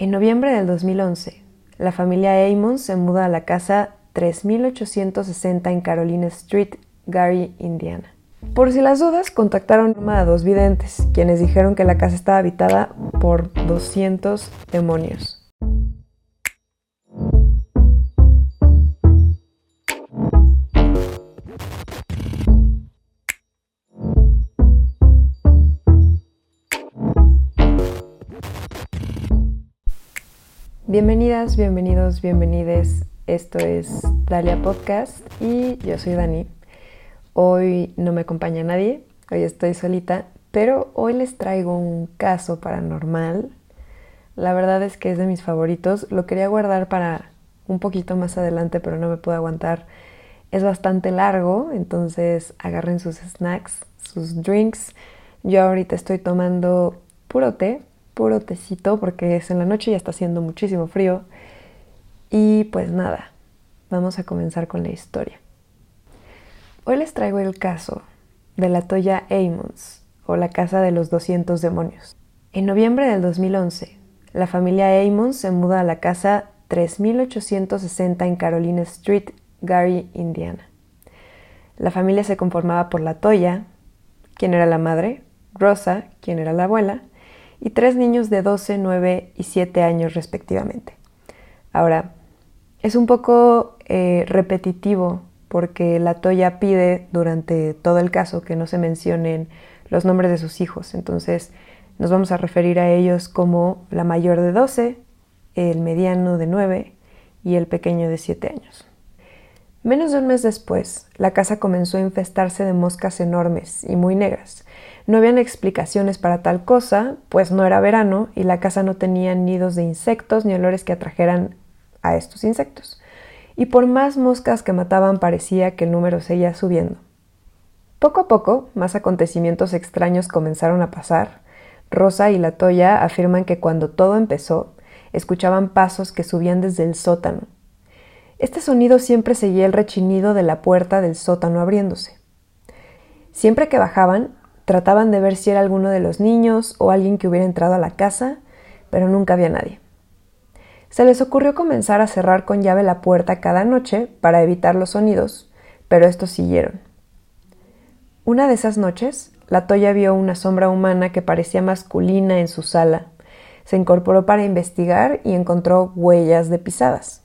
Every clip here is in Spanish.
En noviembre del 2011, la familia Amon se muda a la casa 3860 en Carolina Street, Gary, Indiana. Por si las dudas, contactaron a dos videntes, quienes dijeron que la casa estaba habitada por 200 demonios. Bienvenidas, bienvenidos, bienvenides. Esto es Dalia Podcast y yo soy Dani. Hoy no me acompaña nadie, hoy estoy solita, pero hoy les traigo un caso paranormal. La verdad es que es de mis favoritos. Lo quería guardar para un poquito más adelante, pero no me puedo aguantar. Es bastante largo, entonces agarren sus snacks, sus drinks. Yo ahorita estoy tomando puro té, puro tecito porque es en la noche y ya está haciendo muchísimo frío. Y pues nada, vamos a comenzar con la historia. Hoy les traigo el caso de la Toya Amons o la Casa de los 200 Demonios. En noviembre del 2011, la familia Amons se muda a la casa 3860 en Carolina Street, Gary, Indiana. La familia se conformaba por la Toya, quien era la madre, Rosa, quien era la abuela, y tres niños de 12, 9 y 7 años respectivamente. Ahora, es un poco eh, repetitivo porque la Toya pide durante todo el caso que no se mencionen los nombres de sus hijos, entonces nos vamos a referir a ellos como la mayor de 12, el mediano de 9 y el pequeño de 7 años. Menos de un mes después, la casa comenzó a infestarse de moscas enormes y muy negras, no habían explicaciones para tal cosa, pues no era verano y la casa no tenía nidos de insectos ni olores que atrajeran a estos insectos. Y por más moscas que mataban parecía que el número seguía subiendo. Poco a poco, más acontecimientos extraños comenzaron a pasar. Rosa y la Toya afirman que cuando todo empezó, escuchaban pasos que subían desde el sótano. Este sonido siempre seguía el rechinido de la puerta del sótano abriéndose. Siempre que bajaban, Trataban de ver si era alguno de los niños o alguien que hubiera entrado a la casa, pero nunca había nadie. Se les ocurrió comenzar a cerrar con llave la puerta cada noche para evitar los sonidos, pero estos siguieron. Una de esas noches, la Toya vio una sombra humana que parecía masculina en su sala. Se incorporó para investigar y encontró huellas de pisadas,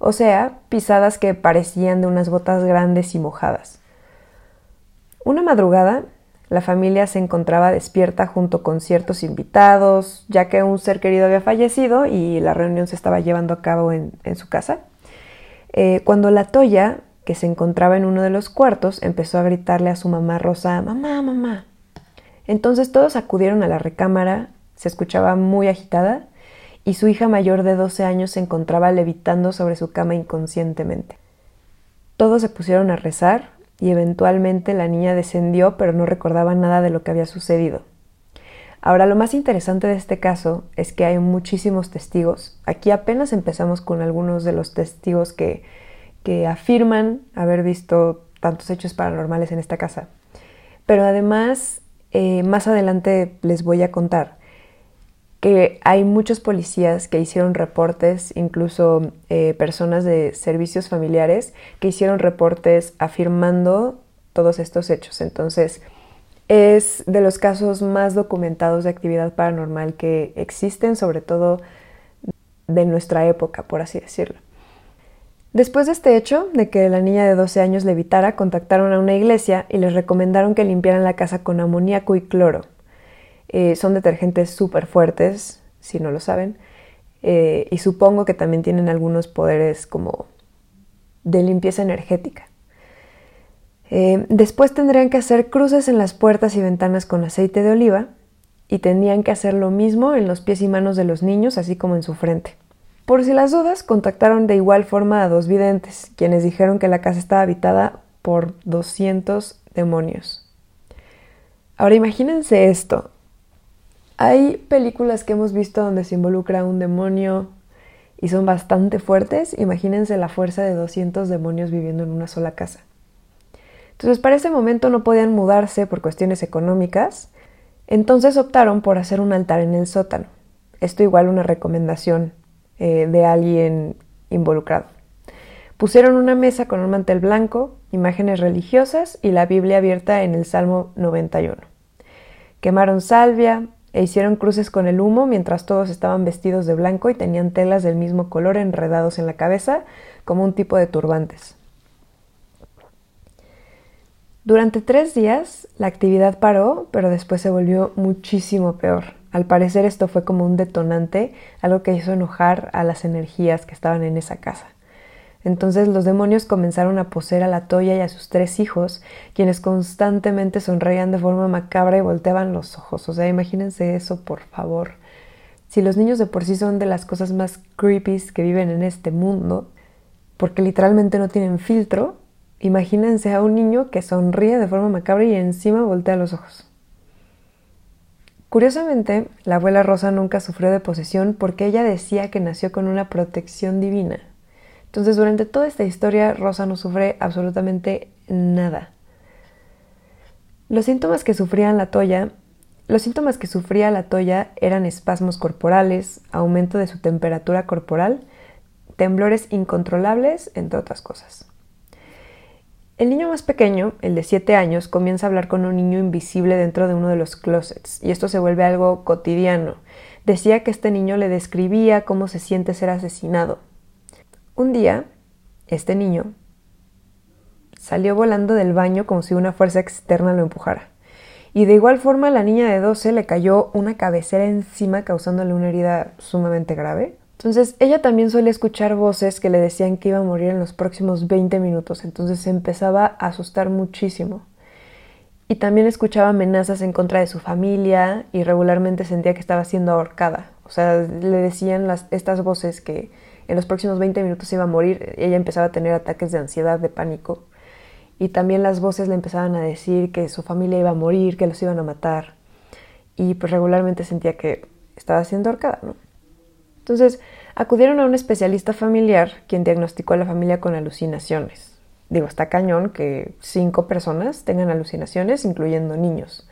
o sea, pisadas que parecían de unas botas grandes y mojadas. Una madrugada, la familia se encontraba despierta junto con ciertos invitados, ya que un ser querido había fallecido y la reunión se estaba llevando a cabo en, su casa. Eh, cuando la Toya, que se encontraba en uno de los cuartos, empezó a gritarle a su mamá Rosa, mamá, mamá. Entonces todos acudieron a la recámara, se escuchaba muy agitada y su hija mayor de 12 años se encontraba levitando sobre su cama inconscientemente. Todos se pusieron a rezar, y eventualmente la niña descendió pero no recordaba nada de lo que había sucedido. Ahora, lo más interesante de este caso es que hay muchísimos testigos. Aquí apenas empezamos con algunos de los testigos que, que afirman haber visto tantos hechos paranormales en esta casa. Pero además, eh, más adelante les voy a contar que hay muchos policías que hicieron reportes, incluso eh, personas de servicios familiares que hicieron reportes afirmando todos estos hechos. Entonces, es de los casos más documentados de actividad paranormal que existen, sobre todo de nuestra época, por así decirlo. Después de este hecho, de que la niña de 12 años levitara, contactaron a una iglesia y les recomendaron que limpiaran la casa con amoníaco y cloro, eh, son detergentes súper fuertes, si no lo saben, eh, y supongo que también tienen algunos poderes como de limpieza energética. Eh, después tendrían que hacer cruces en las puertas y ventanas con aceite de oliva y tendrían que hacer lo mismo en los pies y manos de los niños, así como en su frente. Por si las dudas, contactaron de igual forma a dos videntes, quienes dijeron que la casa estaba habitada por 200 demonios. Ahora imagínense esto, hay películas que hemos visto donde se involucra un demonio y son bastante fuertes. Imagínense la fuerza de 200 demonios viviendo en una sola casa. Entonces, para ese momento no podían mudarse por cuestiones económicas, entonces optaron por hacer un altar en el sótano. esto igual una recomendación eh, de alguien involucrado. Pusieron una mesa con un mantel blanco, imágenes religiosas y la Biblia abierta en el Salmo 91. Quemaron salvia e hicieron cruces con el humo mientras todos estaban vestidos de blanco y tenían telas del mismo color enredados en la cabeza como un tipo de turbantes. Durante tres días la actividad paró, pero después se volvió muchísimo peor. Al parecer esto fue como un detonante, algo que hizo enojar a las energías que estaban en esa casa. Entonces los demonios comenzaron a poseer a la Toya y a sus tres hijos, quienes constantemente sonreían de forma macabra y volteaban los ojos. O sea, imagínense eso, por favor. Si los niños de por sí son de las cosas más creepy que viven en este mundo, porque literalmente no tienen filtro, imagínense a un niño que sonríe de forma macabra y encima voltea los ojos. Curiosamente, la abuela Rosa nunca sufrió de posesión porque ella decía que nació con una protección divina. Entonces, durante toda esta historia, Rosa no sufre absolutamente nada. Los síntomas que sufría la toya, los síntomas que sufría la toya eran espasmos corporales, aumento de su temperatura corporal, temblores incontrolables, entre otras cosas. El niño más pequeño, el de 7 años, comienza a hablar con un niño invisible dentro de uno de los closets, y esto se vuelve algo cotidiano. Decía que este niño le describía cómo se siente ser asesinado, un día, este niño salió volando del baño como si una fuerza externa lo empujara. Y de igual forma a la niña de 12 le cayó una cabecera encima causándole una herida sumamente grave. Entonces ella también solía escuchar voces que le decían que iba a morir en los próximos 20 minutos, entonces se empezaba a asustar muchísimo. Y también escuchaba amenazas en contra de su familia y regularmente sentía que estaba siendo ahorcada. O sea, le decían las, estas voces que en los próximos 20 minutos iba a morir, ella empezaba a tener ataques de ansiedad, de pánico. Y también las voces le empezaban a decir que su familia iba a morir, que los iban a matar. Y pues regularmente sentía que estaba siendo ahorcada, ¿no? Entonces acudieron a un especialista familiar quien diagnosticó a la familia con alucinaciones. Digo, está cañón que cinco personas tengan alucinaciones, incluyendo niños.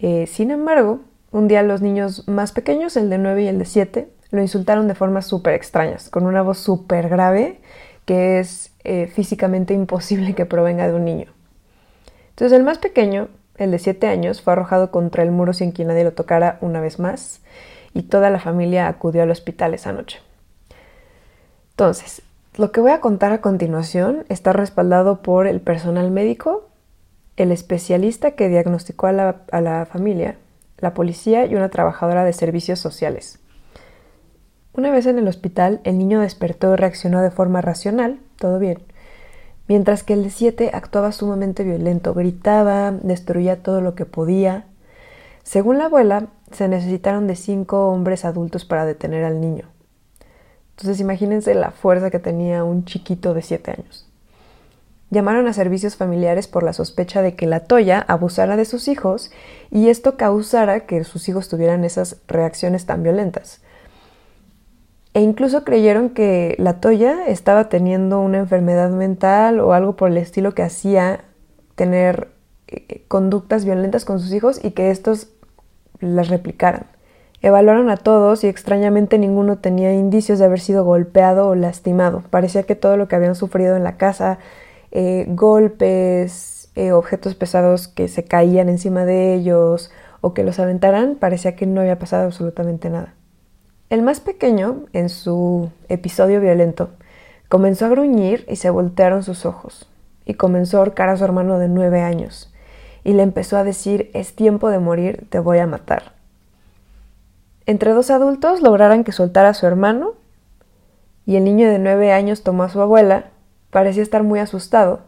Eh, sin embargo, un día los niños más pequeños, el de 9 y el de 7, lo insultaron de formas súper extrañas, con una voz súper grave que es eh, físicamente imposible que provenga de un niño. Entonces el más pequeño, el de 7 años, fue arrojado contra el muro sin que nadie lo tocara una vez más y toda la familia acudió al hospital esa noche. Entonces, lo que voy a contar a continuación está respaldado por el personal médico, el especialista que diagnosticó a la, a la familia, la policía y una trabajadora de servicios sociales. Una vez en el hospital, el niño despertó y reaccionó de forma racional, todo bien, mientras que el de siete actuaba sumamente violento, gritaba, destruía todo lo que podía. Según la abuela, se necesitaron de cinco hombres adultos para detener al niño. Entonces imagínense la fuerza que tenía un chiquito de siete años. Llamaron a servicios familiares por la sospecha de que la Toya abusara de sus hijos y esto causara que sus hijos tuvieran esas reacciones tan violentas e incluso creyeron que la Toya estaba teniendo una enfermedad mental o algo por el estilo que hacía tener eh, conductas violentas con sus hijos y que estos las replicaran. Evaluaron a todos y extrañamente ninguno tenía indicios de haber sido golpeado o lastimado. Parecía que todo lo que habían sufrido en la casa, eh, golpes, eh, objetos pesados que se caían encima de ellos o que los aventaran, parecía que no había pasado absolutamente nada. El más pequeño, en su episodio violento, comenzó a gruñir y se voltearon sus ojos, y comenzó a ahorcar a su hermano de nueve años, y le empezó a decir es tiempo de morir, te voy a matar. Entre dos adultos lograron que soltara a su hermano, y el niño de nueve años tomó a su abuela, parecía estar muy asustado,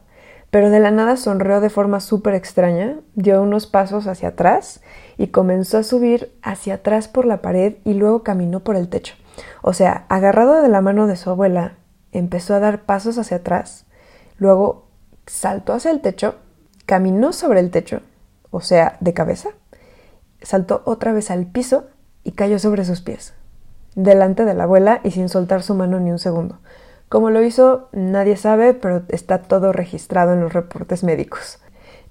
pero de la nada sonrió de forma súper extraña, dio unos pasos hacia atrás y comenzó a subir hacia atrás por la pared y luego caminó por el techo. O sea, agarrado de la mano de su abuela, empezó a dar pasos hacia atrás, luego saltó hacia el techo, caminó sobre el techo, o sea, de cabeza, saltó otra vez al piso y cayó sobre sus pies, delante de la abuela y sin soltar su mano ni un segundo. Cómo lo hizo, nadie sabe, pero está todo registrado en los reportes médicos.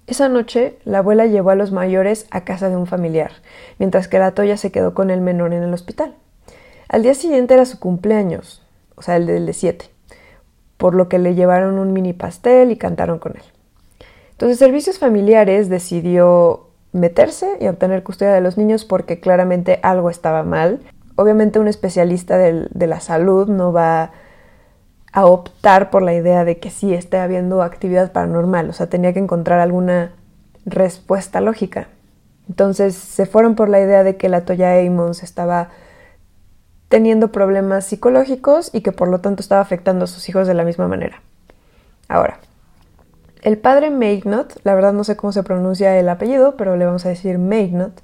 Esa noche, la abuela llevó a los mayores a casa de un familiar, mientras que la Toya se quedó con el menor en el hospital. Al día siguiente era su cumpleaños, o sea, el de siete, por lo que le llevaron un mini pastel y cantaron con él. Entonces, Servicios Familiares decidió meterse y obtener custodia de los niños porque claramente algo estaba mal. Obviamente un especialista de la salud no va a optar por la idea de que sí esté habiendo actividad paranormal, o sea, tenía que encontrar alguna respuesta lógica. Entonces se fueron por la idea de que la Toya Amons estaba teniendo problemas psicológicos y que por lo tanto estaba afectando a sus hijos de la misma manera. Ahora, el padre Meignot, la verdad no sé cómo se pronuncia el apellido, pero le vamos a decir Meignot,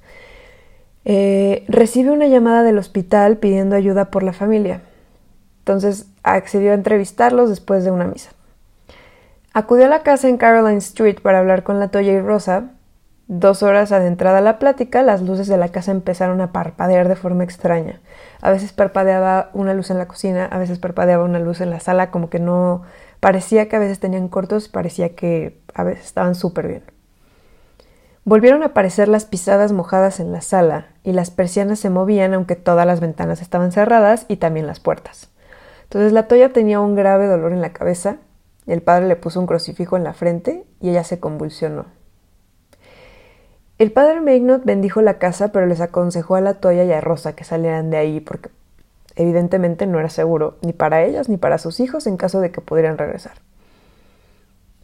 eh, recibe una llamada del hospital pidiendo ayuda por la familia. Entonces accedió a entrevistarlos después de una misa. Acudió a la casa en Caroline Street para hablar con la Toya y Rosa. Dos horas adentrada la plática, las luces de la casa empezaron a parpadear de forma extraña. A veces parpadeaba una luz en la cocina, a veces parpadeaba una luz en la sala, como que no parecía que a veces tenían cortos, parecía que a veces estaban súper bien. Volvieron a aparecer las pisadas mojadas en la sala y las persianas se movían aunque todas las ventanas estaban cerradas y también las puertas. Entonces la Toya tenía un grave dolor en la cabeza, el padre le puso un crucifijo en la frente y ella se convulsionó. El padre Magnot bendijo la casa, pero les aconsejó a la Toya y a Rosa que salieran de ahí porque evidentemente no era seguro ni para ellas ni para sus hijos en caso de que pudieran regresar.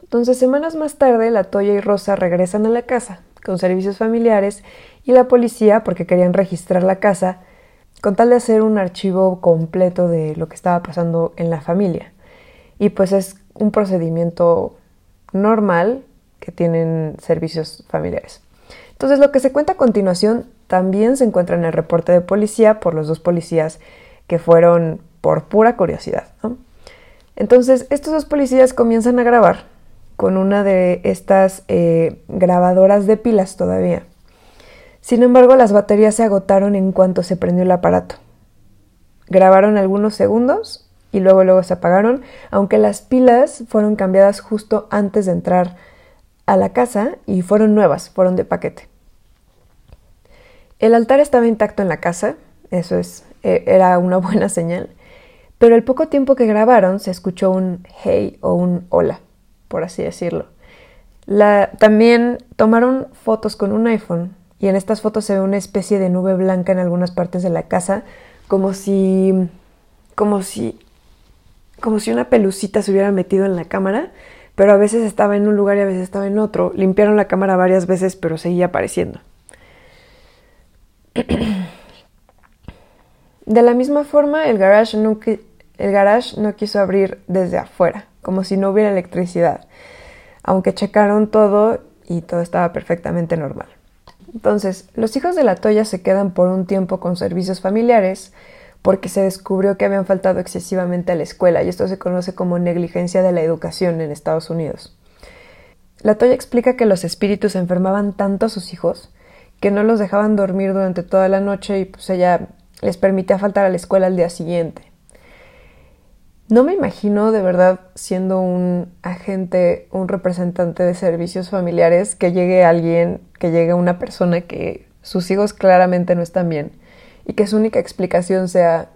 Entonces, semanas más tarde, la Toya y Rosa regresan a la casa con servicios familiares y la policía porque querían registrar la casa con tal de hacer un archivo completo de lo que estaba pasando en la familia. Y pues es un procedimiento normal que tienen servicios familiares. Entonces lo que se cuenta a continuación también se encuentra en el reporte de policía por los dos policías que fueron por pura curiosidad. Entonces estos dos policías comienzan a grabar con una de estas eh, grabadoras de pilas todavía. Sin embargo, las baterías se agotaron en cuanto se prendió el aparato. Grabaron algunos segundos y luego luego se apagaron, aunque las pilas fueron cambiadas justo antes de entrar a la casa y fueron nuevas, fueron de paquete. El altar estaba intacto en la casa, eso es, e, era una buena señal, pero el poco tiempo que grabaron se escuchó un hey o un hola, por así decirlo. también tomaron fotos con un iPhone y en estas fotos se ve una especie de nube blanca en algunas partes de la casa, como si como si como si una pelucita se hubiera metido en la cámara, pero a veces estaba en un lugar y a veces estaba en otro. Limpiaron la cámara varias veces, pero seguía apareciendo. De la misma forma, el garage, no, el garage no quiso abrir desde afuera, como si no hubiera electricidad, aunque checaron todo y todo estaba perfectamente normal. Entonces, los hijos de la Toya se quedan por un tiempo con servicios familiares porque se descubrió que habían faltado excesivamente a la escuela y esto se conoce como negligencia de la educación en Estados Unidos. La Toya explica que los espíritus enfermaban tanto a sus hijos que no los dejaban dormir durante toda la noche y pues ella les permitía faltar a la escuela al día siguiente. No me imagino de verdad siendo un agente, un representante de servicios familiares, que llegue alguien, que llegue una persona que sus hijos claramente no están bien y que su única explicación sea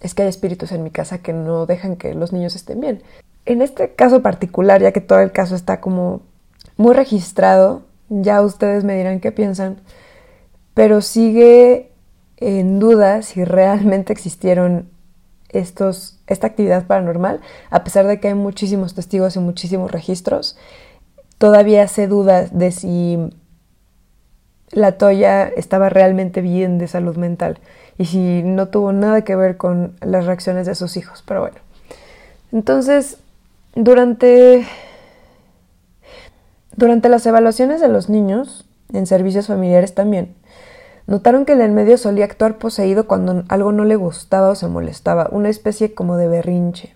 es que hay espíritus en mi casa que no dejan que los niños estén bien. En este caso particular, ya que todo el caso está como muy registrado, ya ustedes me dirán qué piensan, pero sigue en duda si realmente existieron esta actividad paranormal, a pesar de que hay muchísimos testigos y muchísimos registros, todavía se duda de si la Toya estaba realmente bien de salud mental y si no tuvo nada que ver con las reacciones de sus hijos. Pero bueno, entonces, durante, durante las evaluaciones de los niños, en servicios familiares también, Notaron que el en medio solía actuar poseído cuando algo no le gustaba o se molestaba, una especie como de berrinche.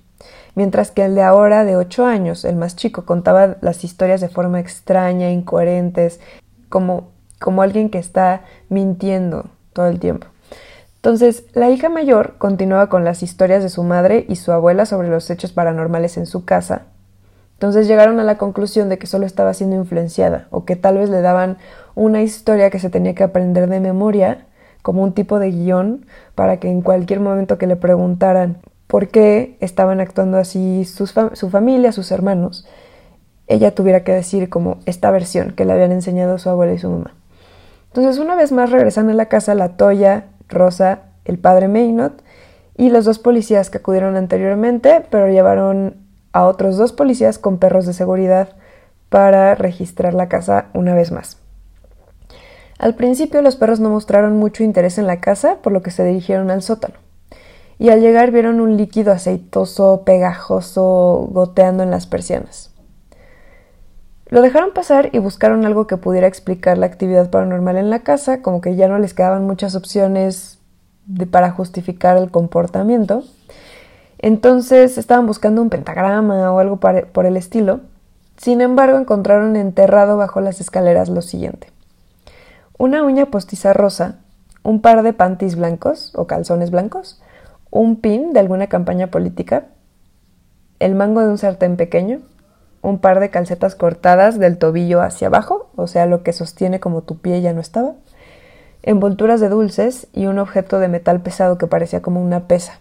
Mientras que el de ahora, de ocho años, el más chico, contaba las historias de forma extraña, incoherentes, como, como alguien que está mintiendo todo el tiempo. Entonces, la hija mayor continuaba con las historias de su madre y su abuela sobre los hechos paranormales en su casa, Entonces llegaron a la conclusión de que solo estaba siendo influenciada o que tal vez le daban una historia que se tenía que aprender de memoria como un tipo de guion para que en cualquier momento que le preguntaran por qué estaban actuando así su familia, sus hermanos, ella tuviera que decir como esta versión que le habían enseñado su abuela y su mamá. Entonces una vez más regresan a la casa la Toya, Rosa, el padre Maynot y los dos policías que acudieron anteriormente, pero llevaron a otros dos policías con perros de seguridad para registrar la casa una vez más. Al principio los perros no mostraron mucho interés en la casa, por lo que se dirigieron al sótano. Y al llegar vieron un líquido aceitoso, pegajoso, goteando en las persianas. Lo dejaron pasar y buscaron algo que pudiera explicar la actividad paranormal en la casa, como que ya no les quedaban muchas opciones para justificar el comportamiento. Entonces estaban buscando un pentagrama o algo por el estilo. Sin embargo, encontraron enterrado bajo las escaleras lo siguiente una uña postiza rosa, un par de panties blancos o calzones blancos, un pin de alguna campaña política, el mango de un sartén pequeño, un par de calcetas cortadas del tobillo hacia abajo, o sea, lo que sostiene como tu pie ya no estaba, envolturas de dulces y un objeto de metal pesado que parecía como una pesa.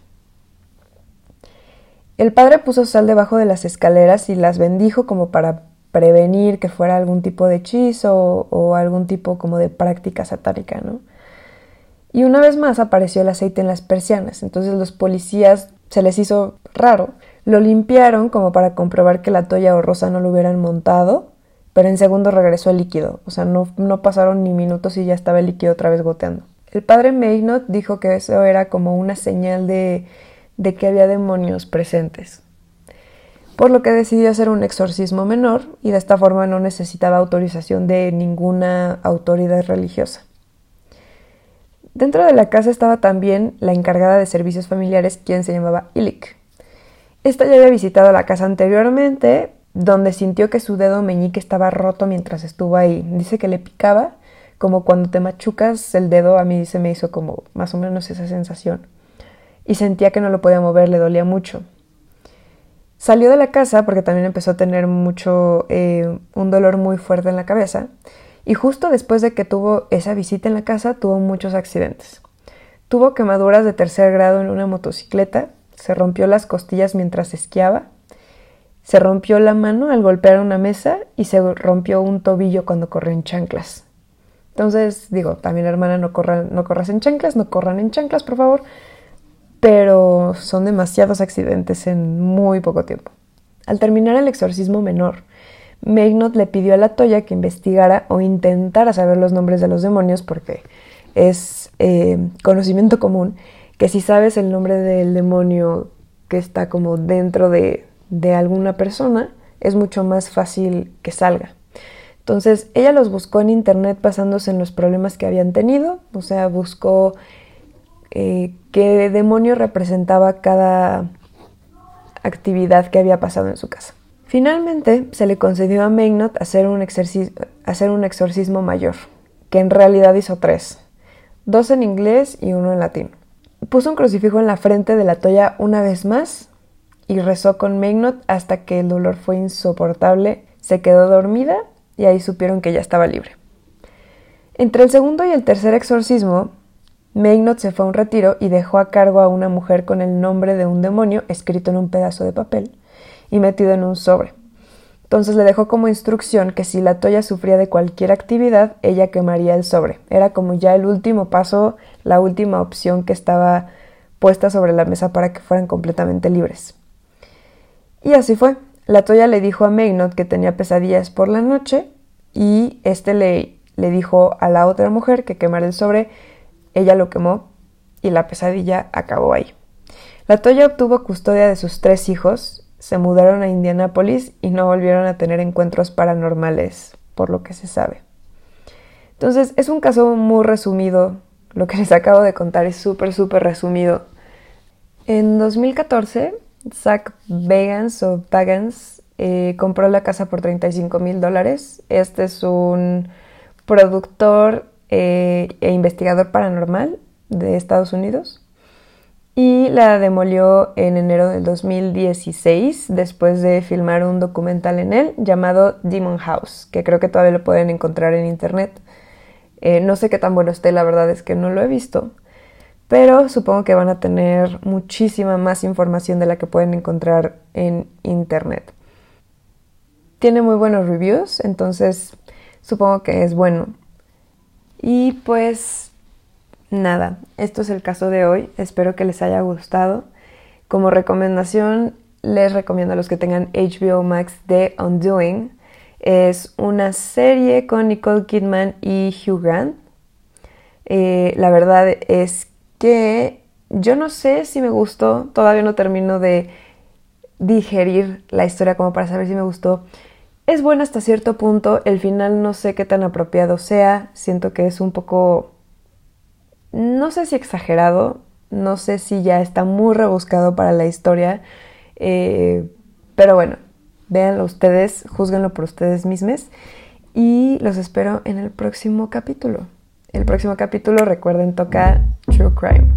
El padre puso sal debajo de las escaleras y las bendijo como para prevenir que fuera algún tipo de hechizo o, algún tipo como de práctica satánica, ¿no? Y una vez más apareció el aceite en las persianas, entonces los policías se les hizo raro, lo limpiaron como para comprobar que la toalla o rosa no lo hubieran montado, pero en segundo regresó el líquido, o sea, no, no pasaron ni minutos y ya estaba el líquido otra vez goteando. El padre Maynot dijo que eso era como una señal de, de que había demonios presentes por lo que decidió hacer un exorcismo menor y de esta forma no necesitaba autorización de ninguna autoridad religiosa. Dentro de la casa estaba también la encargada de servicios familiares, quien se llamaba Ilik. Esta ya había visitado la casa anteriormente, donde sintió que su dedo meñique estaba roto mientras estuvo ahí. Dice que le picaba, como cuando te machucas el dedo, a mí se me hizo como más o menos esa sensación. Y sentía que no lo podía mover, le dolía mucho. Salió de la casa porque también empezó a tener mucho, eh, un dolor muy fuerte en la cabeza. Y justo después de que tuvo esa visita en la casa, tuvo muchos accidentes. Tuvo quemaduras de tercer grado en una motocicleta, se rompió las costillas mientras esquiaba, se rompió la mano al golpear una mesa y se rompió un tobillo cuando corrió en chanclas. Entonces, digo, también hermana, no, corran, no corras en chanclas, no corran en chanclas, por favor pero son demasiados accidentes en muy poco tiempo. Al terminar el exorcismo menor, Magnot le pidió a la Toya que investigara o intentara saber los nombres de los demonios porque es eh, conocimiento común que si sabes el nombre del demonio que está como dentro de, de alguna persona, es mucho más fácil que salga. Entonces ella los buscó en internet basándose en los problemas que habían tenido, o sea, buscó eh, qué demonio representaba cada actividad que había pasado en su casa. Finalmente se le concedió a Magnot hacer un, exorcismo mayor, que en realidad hizo tres, dos en inglés y uno en latín. Puso un crucifijo en la frente de la toya una vez más y rezó con Magnot hasta que el dolor fue insoportable, se quedó dormida y ahí supieron que ya estaba libre. Entre el segundo y el tercer exorcismo, Magnot se fue a un retiro y dejó a cargo a una mujer con el nombre de un demonio escrito en un pedazo de papel y metido en un sobre. Entonces le dejó como instrucción que si la toya sufría de cualquier actividad, ella quemaría el sobre. Era como ya el último paso, la última opción que estaba puesta sobre la mesa para que fueran completamente libres. Y así fue. La toya le dijo a Magnot que tenía pesadillas por la noche y este le, le dijo a la otra mujer que quemara el sobre ella lo quemó y la pesadilla acabó ahí. La Toya obtuvo custodia de sus tres hijos, se mudaron a Indianápolis y no volvieron a tener encuentros paranormales, por lo que se sabe. Entonces, es un caso muy resumido. Lo que les acabo de contar es súper, súper resumido. En 2014, Zach Vegans o Bagans eh, compró la casa por 35 mil dólares. Este es un productor eh, e investigador paranormal de Estados Unidos. Y la demolió en enero del 2016 después de filmar un documental en él llamado Demon House, que creo que todavía lo pueden encontrar en internet. Eh, no sé qué tan bueno esté, la verdad es que no lo he visto, pero supongo que van a tener muchísima más información de la que pueden encontrar en internet. Tiene muy buenos reviews, entonces supongo que es bueno. Y pues nada, esto es el caso de hoy. Espero que les haya gustado. Como recomendación, les recomiendo a los que tengan HBO Max The Undoing. Es una serie con Nicole Kidman y Hugh Grant. Eh, la verdad es que yo no sé si me gustó, todavía no termino de digerir la historia como para saber si me gustó es bueno hasta cierto punto, el final no sé qué tan apropiado sea, siento que es un poco, no sé si exagerado, no sé si ya está muy rebuscado para la historia, eh, pero bueno, véanlo ustedes, juzguenlo por ustedes mismos y los espero en el próximo capítulo. El próximo capítulo, recuerden, toca True Crime.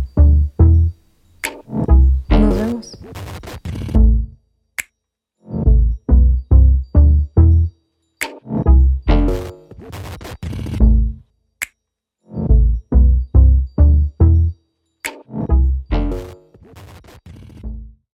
Nos vemos.